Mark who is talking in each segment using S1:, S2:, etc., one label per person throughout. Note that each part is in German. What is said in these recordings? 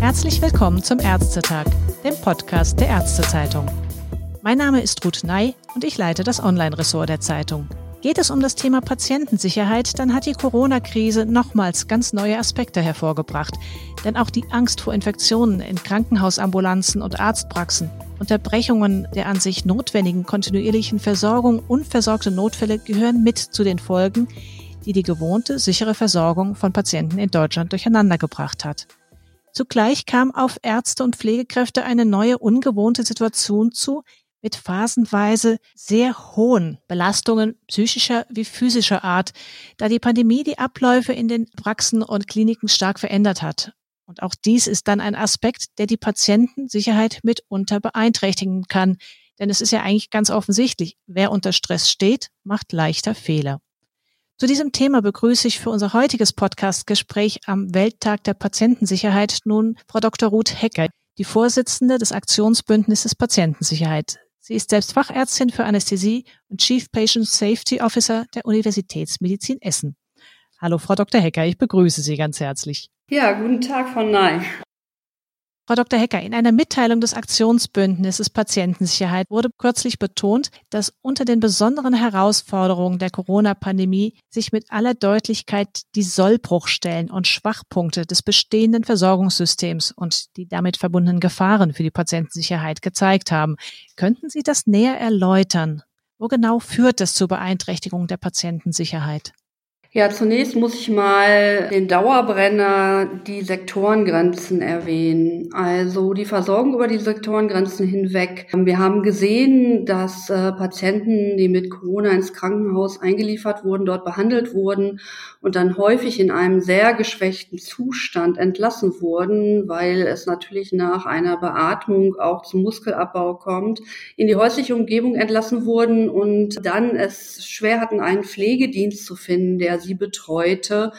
S1: Herzlich willkommen zum Ärztetag, dem Podcast der Ärztezeitung. Mein Name ist Ruth Ney und ich leite das Online-Ressort der Zeitung. Geht es um das Thema Patientensicherheit, dann hat die Corona-Krise nochmals ganz neue Aspekte hervorgebracht. Denn auch die Angst vor Infektionen in Krankenhausambulanzen und Arztpraxen, Unterbrechungen der an sich notwendigen kontinuierlichen Versorgung, unversorgte Notfälle gehören mit zu den Folgen, die die gewohnte sichere Versorgung von Patienten in Deutschland durcheinandergebracht hat. Zugleich kam auf Ärzte und Pflegekräfte eine neue, ungewohnte Situation zu, mit phasenweise sehr hohen Belastungen psychischer wie physischer Art, da die Pandemie die Abläufe in den Praxen und Kliniken stark verändert hat. Und auch dies ist dann ein Aspekt, der die Patientensicherheit mitunter beeinträchtigen kann. Denn es ist ja eigentlich ganz offensichtlich, wer unter Stress steht, macht leichter Fehler. Zu diesem Thema begrüße ich für unser heutiges Podcast-Gespräch am Welttag der Patientensicherheit nun Frau Dr. Ruth Hecker, die Vorsitzende des Aktionsbündnisses Patientensicherheit. Sie ist selbst Fachärztin für Anästhesie und Chief Patient Safety Officer der Universitätsmedizin Essen. Hallo, Frau Dr. Hecker, ich begrüße Sie ganz herzlich.
S2: Ja, guten Tag, Frau Ney.
S1: Frau Dr. Hecker, in einer Mitteilung des Aktionsbündnisses Patientensicherheit wurde kürzlich betont, dass unter den besonderen Herausforderungen der Corona-Pandemie sich mit aller Deutlichkeit die Sollbruchstellen und Schwachpunkte des bestehenden Versorgungssystems und die damit verbundenen Gefahren für die Patientensicherheit gezeigt haben. Könnten Sie das näher erläutern? Wo genau führt das zur Beeinträchtigung der Patientensicherheit?
S2: Ja, zunächst muss ich mal den Dauerbrenner, die Sektorengrenzen erwähnen. Also die Versorgung über die Sektorengrenzen hinweg. Wir haben gesehen, dass äh, Patienten, die mit Corona ins Krankenhaus eingeliefert wurden, dort behandelt wurden und dann häufig in einem sehr geschwächten Zustand entlassen wurden, weil es natürlich nach einer Beatmung auch zum Muskelabbau kommt, in die häusliche Umgebung entlassen wurden und dann es schwer hatten, einen Pflegedienst zu finden, der sie betreute,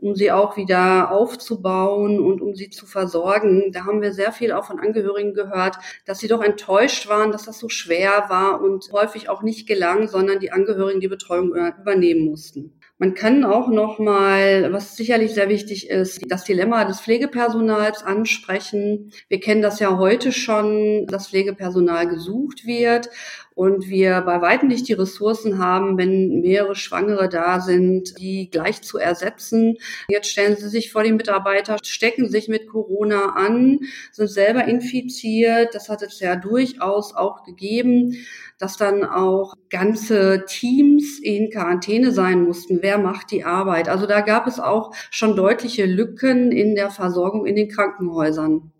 S2: um sie auch wieder aufzubauen und um sie zu versorgen. Da haben wir sehr viel auch von Angehörigen gehört, dass sie doch enttäuscht waren, dass das so schwer war und häufig auch nicht gelang, sondern die Angehörigen die Betreuung übernehmen mussten. Man kann auch noch mal, was sicherlich sehr wichtig ist, das Dilemma des Pflegepersonals ansprechen. Wir kennen das ja heute schon, dass Pflegepersonal gesucht wird und wir bei weitem nicht die Ressourcen haben, wenn mehrere Schwangere da sind, die gleich zu ersetzen. Jetzt stellen Sie sich vor, die Mitarbeiter stecken sich mit Corona an, sind selber infiziert. Das hat es ja durchaus auch gegeben dass dann auch ganze Teams in Quarantäne sein mussten. Wer macht die Arbeit? Also da gab es auch schon deutliche Lücken in der Versorgung in den Krankenhäusern.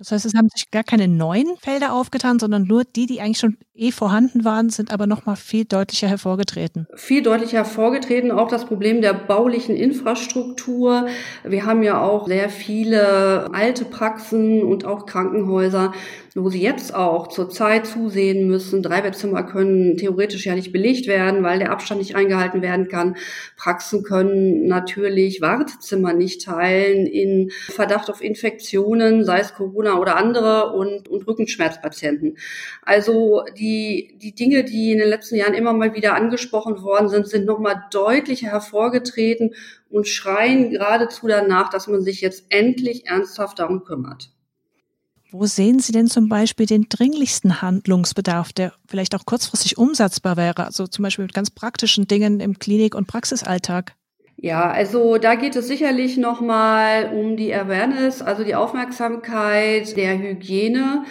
S1: Das heißt, es haben sich gar keine neuen Felder aufgetan, sondern nur die, die eigentlich schon eh vorhanden waren, sind aber noch mal viel deutlicher hervorgetreten.
S2: Viel deutlicher hervorgetreten auch das Problem der baulichen Infrastruktur. Wir haben ja auch sehr viele alte Praxen und auch Krankenhäuser, wo sie jetzt auch zurzeit zusehen müssen. Dreibettzimmer können theoretisch ja nicht belegt werden, weil der Abstand nicht eingehalten werden kann. Praxen können natürlich Wartezimmer nicht teilen in Verdacht auf Infektionen, sei es Corona oder andere und, und Rückenschmerzpatienten. Also die, die Dinge, die in den letzten Jahren immer mal wieder angesprochen worden sind, sind nochmal deutlicher hervorgetreten und schreien geradezu danach, dass man sich jetzt endlich ernsthaft darum kümmert.
S1: Wo sehen Sie denn zum Beispiel den dringlichsten Handlungsbedarf, der vielleicht auch kurzfristig umsetzbar wäre? Also zum Beispiel mit ganz praktischen Dingen im Klinik- und Praxisalltag?
S2: Ja, also da geht es sicherlich nochmal um die Awareness, also die Aufmerksamkeit der Hygiene.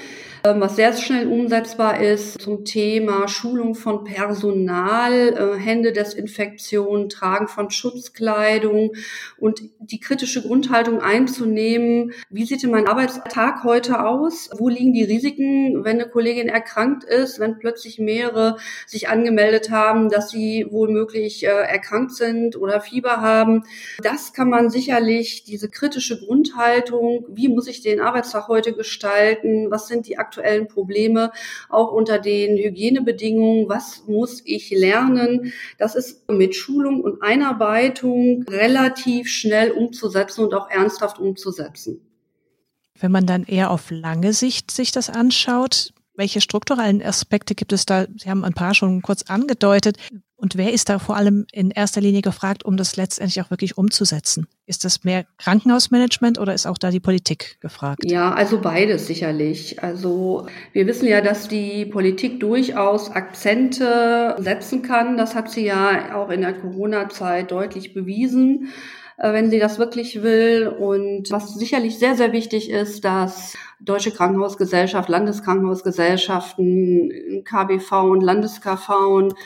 S2: Ähm, was sehr schnell umsetzbar ist zum Thema Schulung von Personal, äh, Händedesinfektion, Tragen von Schutzkleidung und die kritische Grundhaltung einzunehmen. Wie sieht denn mein Arbeitstag heute aus? Wo liegen die Risiken, wenn eine Kollegin erkrankt ist, wenn plötzlich mehrere sich angemeldet haben, dass sie wohlmöglich äh, erkrankt sind oder Fieber haben? Das kann man sicherlich, diese kritische Grundhaltung, wie muss ich den Arbeitstag heute gestalten? Was sind die aktuellen Probleme, auch unter den Hygienebedingungen. Was muss ich lernen? Das ist mit Schulung und Einarbeitung relativ schnell umzusetzen und auch ernsthaft umzusetzen.
S1: Wenn man dann eher auf lange Sicht sich das anschaut, welche strukturellen Aspekte gibt es da? Sie haben ein paar schon kurz angedeutet. Und wer ist da vor allem in erster Linie gefragt, um das letztendlich auch wirklich umzusetzen? Ist das mehr Krankenhausmanagement oder ist auch da die Politik gefragt?
S2: Ja, also beides sicherlich. Also wir wissen ja, dass die Politik durchaus Akzente setzen kann. Das hat sie ja auch in der Corona-Zeit deutlich bewiesen äh, wenn sie das wirklich will. Und was sicherlich sehr, sehr wichtig ist, dass Deutsche Krankenhausgesellschaft, Landeskrankenhausgesellschaften, KBV und LandeskV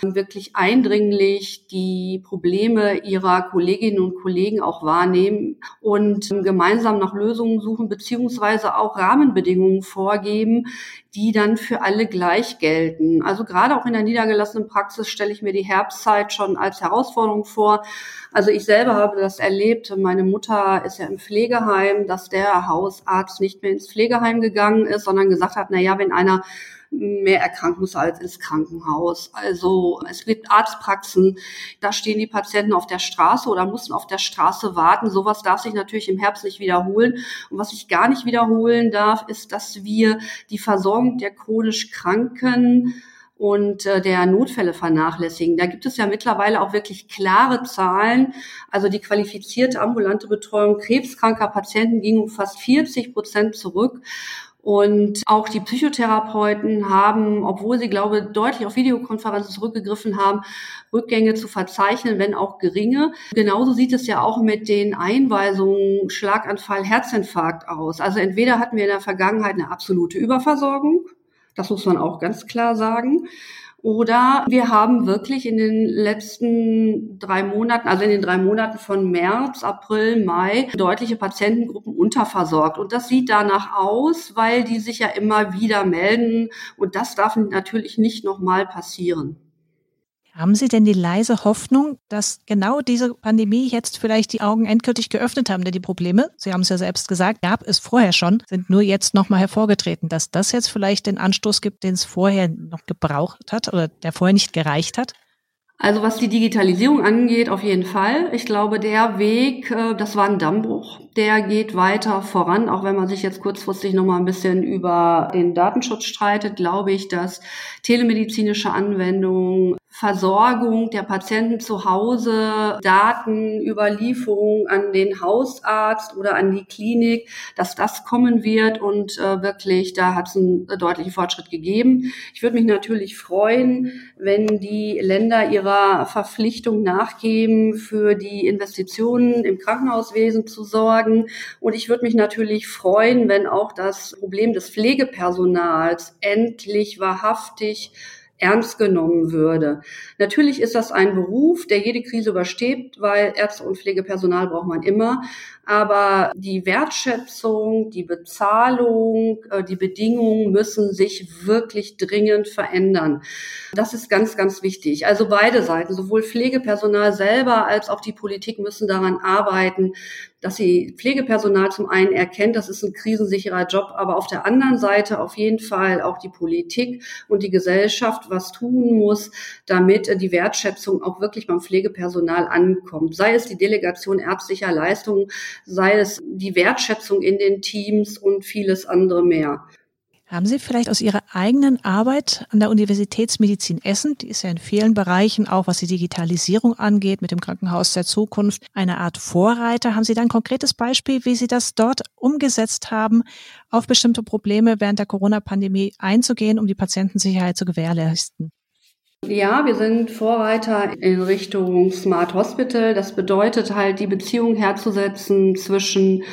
S2: wirklich eindringlich die Probleme ihrer Kolleginnen und Kollegen auch wahrnehmen und gemeinsam nach Lösungen suchen, beziehungsweise auch Rahmenbedingungen vorgeben, die dann für alle gleich gelten. Also gerade auch in der niedergelassenen Praxis stelle ich mir die Herbstzeit schon als Herausforderung vor. Also ich selber habe das erlebt. Meine Mutter ist ja im Pflegeheim, dass der Hausarzt nicht mehr ins Pflegeheim Pflegeheim gegangen ist, sondern gesagt hat, na ja, wenn einer mehr erkrankt muss als ins Krankenhaus. Also es gibt Arztpraxen, da stehen die Patienten auf der Straße oder mussten auf der Straße warten. Sowas darf sich natürlich im Herbst nicht wiederholen. Und was sich gar nicht wiederholen darf, ist, dass wir die Versorgung der chronisch Kranken und äh, der Notfälle vernachlässigen. Da gibt es ja mittlerweile auch wirklich klare Zahlen. Also die qualifizierte ambulante Betreuung krebskranker Patienten ging um fast 40 Prozent zurück. Und auch die Psychotherapeuten haben, obwohl sie, glaube ich, deutlich auf Videokonferenzen zurückgegriffen haben, Rückgänge zu verzeichnen, wenn auch geringe. Genauso sieht es ja auch mit den Einweisungen Schlaganfall, Herzinfarkt aus. Also entweder hatten wir in der Vergangenheit eine absolute Überversorgung das muss man auch ganz klar sagen. Oder wir haben wirklich in den letzten drei Monaten, also in den drei Monaten von März, April, Mai, deutliche Patientengruppen unterversorgt. Und das sieht danach aus, weil die sich ja immer wieder melden. Und das darf natürlich nicht nochmal passieren.
S1: Haben Sie denn die leise Hoffnung, dass genau diese Pandemie jetzt vielleicht die Augen endgültig geöffnet haben? Denn die Probleme, Sie haben es ja selbst gesagt, gab es vorher schon, sind nur jetzt nochmal hervorgetreten, dass das jetzt vielleicht den Anstoß gibt, den es vorher noch gebraucht hat oder der vorher nicht gereicht hat?
S2: Also was die Digitalisierung angeht, auf jeden Fall. Ich glaube, der Weg, äh, das war ein Dammbruch. Der geht weiter voran, auch wenn man sich jetzt kurzfristig noch mal ein bisschen über den Datenschutz streitet, glaube ich, dass telemedizinische Anwendungen Versorgung der Patienten zu Hause, Datenüberlieferung an den Hausarzt oder an die Klinik, dass das kommen wird und äh, wirklich, da hat es einen deutlichen Fortschritt gegeben. Ich würde mich natürlich freuen, wenn die Länder ihrer Verpflichtung nachgeben, für die Investitionen im Krankenhauswesen zu sorgen. Und ich würde mich natürlich freuen, wenn auch das Problem des Pflegepersonals endlich wahrhaftig ernst genommen würde. Natürlich ist das ein Beruf, der jede Krise übersteht, weil Ärzte und Pflegepersonal braucht man immer. Aber die Wertschätzung, die Bezahlung, äh, die Bedingungen müssen sich wirklich dringend verändern. Das ist ganz, ganz wichtig. Also beide Seiten, sowohl Pflegepersonal selber als auch die Politik müssen daran arbeiten, dass sie Pflegepersonal zum einen erkennt, das ist ein krisensicherer Job, aber auf der anderen Seite auf jeden Fall auch die Politik und die Gesellschaft was tun muss, damit die Wertschätzung auch wirklich beim Pflegepersonal ankommt. Sei es die Delegation ärztlicher Leistungen, sei es die Wertschätzung in den Teams und vieles andere mehr.
S1: Haben Sie vielleicht aus Ihrer eigenen Arbeit an der Universitätsmedizin Essen, die ist ja in vielen Bereichen, auch was die Digitalisierung angeht, mit dem Krankenhaus der Zukunft, eine Art Vorreiter? Haben Sie da ein konkretes Beispiel, wie Sie das dort umgesetzt haben, auf bestimmte Probleme während der Corona-Pandemie einzugehen, um die Patientensicherheit zu gewährleisten?
S2: Ja, wir sind Vorreiter in Richtung Smart Hospital. Das bedeutet halt, die Beziehung herzusetzen zwischen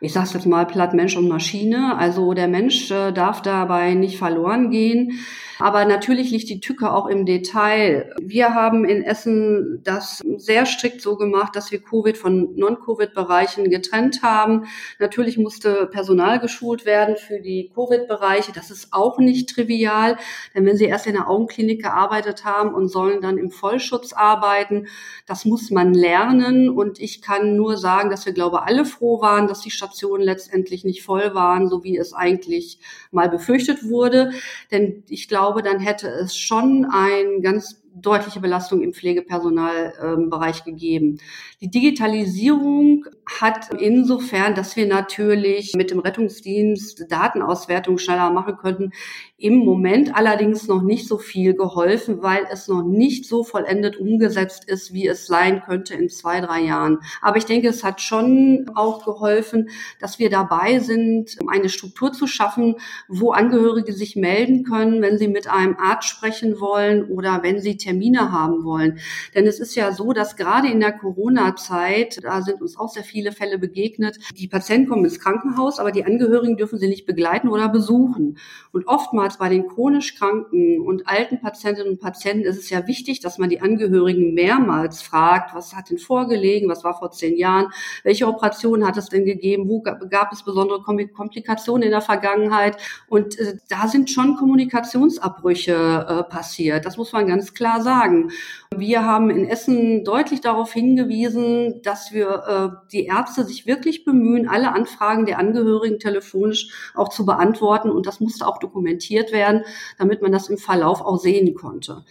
S2: ich sage jetzt mal platt Mensch und Maschine. Also der Mensch äh, darf dabei nicht verloren gehen. Aber natürlich liegt die Tücke auch im Detail. Wir haben in Essen das sehr strikt so gemacht, dass wir Covid von Non-Covid-Bereichen getrennt haben. Natürlich musste Personal geschult werden für die Covid-Bereiche. Das ist auch nicht trivial, denn wenn Sie erst in der Augenklinik gearbeitet haben und sollen dann im Vollschutz arbeiten, das muss man lernen. Und ich kann nur sagen, dass wir, glaube alle froh waren, dass die Stationen letztendlich nicht voll waren, so wie es eigentlich mal befürchtet wurde. Denn ich glaube, dann hätte es schon ein ganz deutliche Belastung im Pflegepersonalbereich gegeben. Die Digitalisierung hat insofern, dass wir natürlich mit dem Rettungsdienst Datenauswertung schneller machen könnten, im Moment allerdings noch nicht so viel geholfen, weil es noch nicht so vollendet umgesetzt ist, wie es sein könnte in zwei, drei Jahren. Aber ich denke, es hat schon auch geholfen, dass wir dabei sind, eine Struktur zu schaffen, wo Angehörige sich melden können, wenn sie mit einem Arzt sprechen wollen oder wenn sie Termine haben wollen. Denn es ist ja so, dass gerade in der Corona-Zeit, da sind uns auch sehr viele Fälle begegnet, die Patienten kommen ins Krankenhaus, aber die Angehörigen dürfen sie nicht begleiten oder besuchen. Und oftmals bei den chronisch kranken und alten Patientinnen und Patienten ist es ja wichtig, dass man die Angehörigen mehrmals fragt, was hat denn vorgelegen, was war vor zehn Jahren, welche Operationen hat es denn gegeben, wo gab es besondere Komplikationen in der Vergangenheit. Und äh, da sind schon Kommunikationsabbrüche äh, passiert. Das muss man ganz klar sagen. Wir haben in Essen deutlich darauf hingewiesen, dass wir äh, die Ärzte sich wirklich bemühen, alle Anfragen der Angehörigen telefonisch auch zu beantworten. Und das musste auch dokumentiert werden, damit man das im Verlauf auch sehen konnte.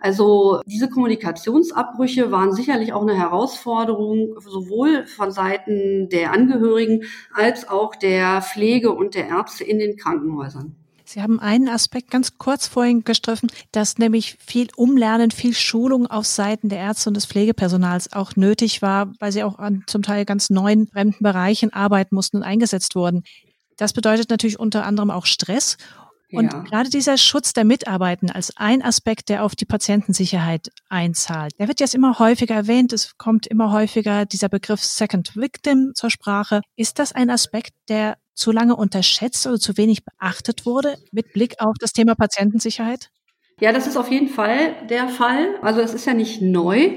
S2: Also diese Kommunikationsabbrüche waren sicherlich auch eine Herausforderung, sowohl von Seiten der Angehörigen als auch der Pflege und der Ärzte in den Krankenhäusern.
S1: Sie haben einen Aspekt ganz kurz vorhin gestriffen, dass nämlich viel Umlernen, viel Schulung auf Seiten der Ärzte und des Pflegepersonals auch nötig war, weil sie auch an zum Teil ganz neuen fremden Bereichen arbeiten mussten und eingesetzt wurden. Das bedeutet natürlich unter anderem auch Stress und ja. gerade dieser Schutz der Mitarbeitenden als ein Aspekt, der auf die Patientensicherheit einzahlt, der wird jetzt immer häufiger erwähnt. Es kommt immer häufiger dieser Begriff Second Victim zur Sprache. Ist das ein Aspekt, der zu lange unterschätzt oder zu wenig beachtet wurde mit Blick auf das Thema Patientensicherheit?
S2: Ja, das ist auf jeden Fall der Fall. Also es ist ja nicht neu.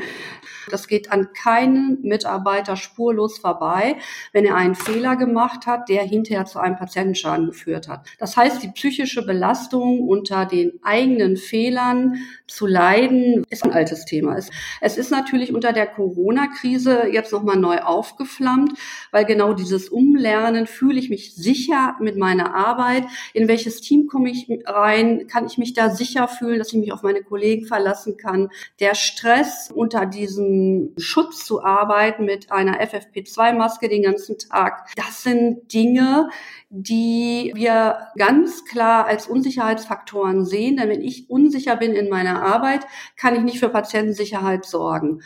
S2: Das geht an keinen Mitarbeiter spurlos vorbei, wenn er einen Fehler gemacht hat, der hinterher zu einem Patientenschaden geführt hat. Das heißt, die psychische Belastung unter den eigenen Fehlern zu leiden, ist ein altes Thema. Es ist natürlich unter der Corona-Krise jetzt nochmal neu aufgeflammt, weil genau dieses Umlernen, fühle ich mich sicher mit meiner Arbeit, in welches Team komme ich rein, kann ich mich da sicher fühlen, dass ich mich auf meine Kollegen verlassen kann. Der Stress unter diesem Schutz zu arbeiten mit einer FFP2-Maske den ganzen Tag. Das sind Dinge, die wir ganz klar als Unsicherheitsfaktoren sehen. Denn wenn ich unsicher bin in meiner Arbeit, kann ich nicht für Patientensicherheit sorgen.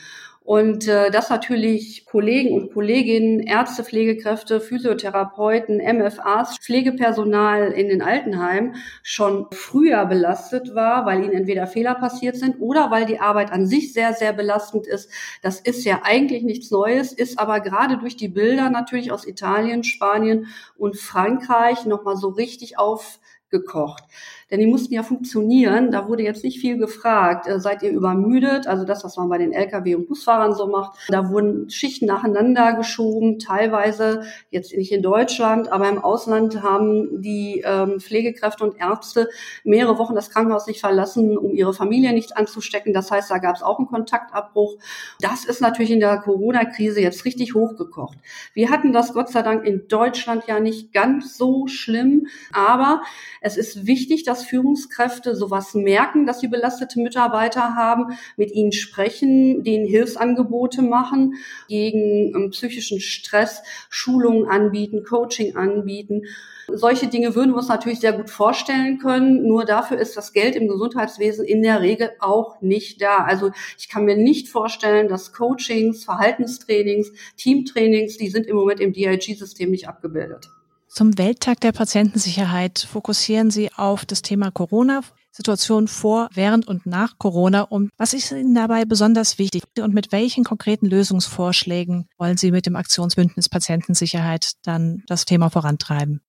S2: Und äh, dass natürlich Kollegen und Kolleginnen, Ärzte, Pflegekräfte, Physiotherapeuten, MFAs, Pflegepersonal in den Altenheimen schon früher belastet war, weil ihnen entweder Fehler passiert sind oder weil die Arbeit an sich sehr, sehr belastend ist. Das ist ja eigentlich nichts Neues, ist aber gerade durch die Bilder natürlich aus Italien, Spanien und Frankreich nochmal so richtig aufgekocht denn die mussten ja funktionieren. Da wurde jetzt nicht viel gefragt. Äh, seid ihr übermüdet? Also das, was man bei den Lkw- und Busfahrern so macht. Da wurden Schichten nacheinander geschoben, teilweise jetzt nicht in Deutschland, aber im Ausland haben die ähm, Pflegekräfte und Ärzte mehrere Wochen das Krankenhaus nicht verlassen, um ihre Familie nicht anzustecken. Das heißt, da gab es auch einen Kontaktabbruch. Das ist natürlich in der Corona-Krise jetzt richtig hochgekocht. Wir hatten das Gott sei Dank in Deutschland ja nicht ganz so schlimm, aber es ist wichtig, dass dass Führungskräfte sowas merken, dass sie belastete Mitarbeiter haben, mit ihnen sprechen, denen Hilfsangebote machen, gegen ähm, psychischen Stress Schulungen anbieten, Coaching anbieten. Solche Dinge würden wir uns natürlich sehr gut vorstellen können. Nur dafür ist das Geld im Gesundheitswesen in der Regel auch nicht da. Also ich kann mir nicht vorstellen, dass Coachings, Verhaltenstrainings, Teamtrainings, die sind im Moment im DIG-System nicht abgebildet.
S1: Zum Welttag der Patientensicherheit fokussieren Sie auf das Thema Corona, Situation vor, während und nach Corona. Und was ist Ihnen dabei besonders wichtig und mit welchen konkreten Lösungsvorschlägen wollen Sie mit dem Aktionsbündnis Patientensicherheit dann das Thema vorantreiben?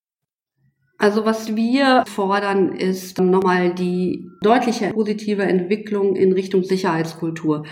S2: Also was wir fordern, ist nochmal die deutliche positive Entwicklung in Richtung Sicherheitskultur.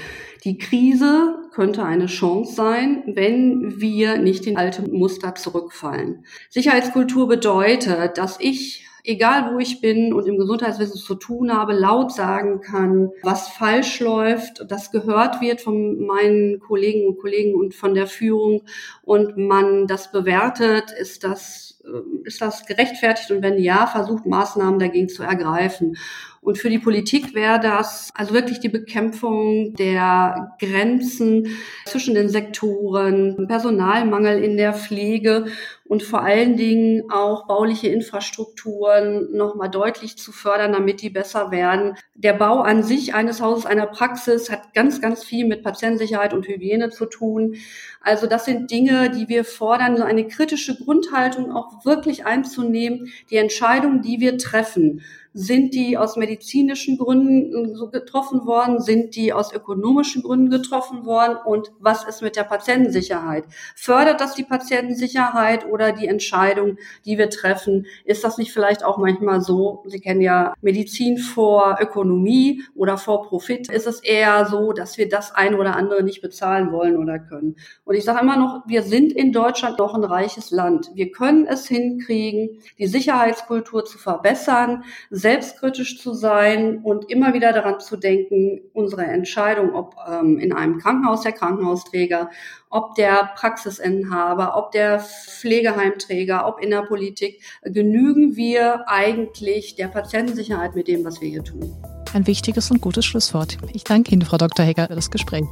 S2: Die Krise könnte eine Chance sein, wenn wir nicht in alte Muster zurückfallen. Sicherheitskultur bedeutet, dass ich egal wo ich bin und im Gesundheitswesen zu tun habe, laut sagen kann, was falsch läuft, das gehört wird von meinen Kollegen und Kollegen und von der Führung und man das bewertet, ist das, ist das gerechtfertigt und wenn ja, versucht Maßnahmen dagegen zu ergreifen. Und für die Politik wäre das also wirklich die Bekämpfung der Grenzen zwischen den Sektoren, Personalmangel in der Pflege und vor allen Dingen auch bauliche Infrastrukturen nochmal deutlich zu fördern, damit die besser werden. Der Bau an sich eines Hauses, einer Praxis hat ganz, ganz viel mit Patientensicherheit und Hygiene zu tun. Also das sind Dinge, die wir fordern, so eine kritische Grundhaltung auch wirklich einzunehmen. Die Entscheidungen, die wir treffen, sind die aus medizinischen Gründen so getroffen worden? Sind die aus ökonomischen Gründen getroffen worden? Und was ist mit der Patientensicherheit? Fördert das die Patientensicherheit oder die Entscheidung, die wir treffen? Ist das nicht vielleicht auch manchmal so? Sie kennen ja Medizin vor Ökonomie oder vor Profit. Ist es eher so, dass wir das eine oder andere nicht bezahlen wollen oder können? Und ich sage immer noch, wir sind in Deutschland doch ein reiches Land. Wir können es hinkriegen, die Sicherheitskultur zu verbessern, selbstkritisch zu sein und immer wieder daran zu denken, unsere Entscheidung, ob ähm, in einem Krankenhaus der Krankenhausträger, ob der Praxisinhaber, ob der Pflegeheimträger, ob in der Politik, genügen wir eigentlich der Patientensicherheit mit dem, was wir hier tun.
S1: Ein wichtiges und gutes Schlusswort. Ich danke Ihnen, Frau Dr. Hecker, für das Gespräch.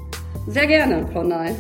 S2: Sehr gerne, Frau Ney.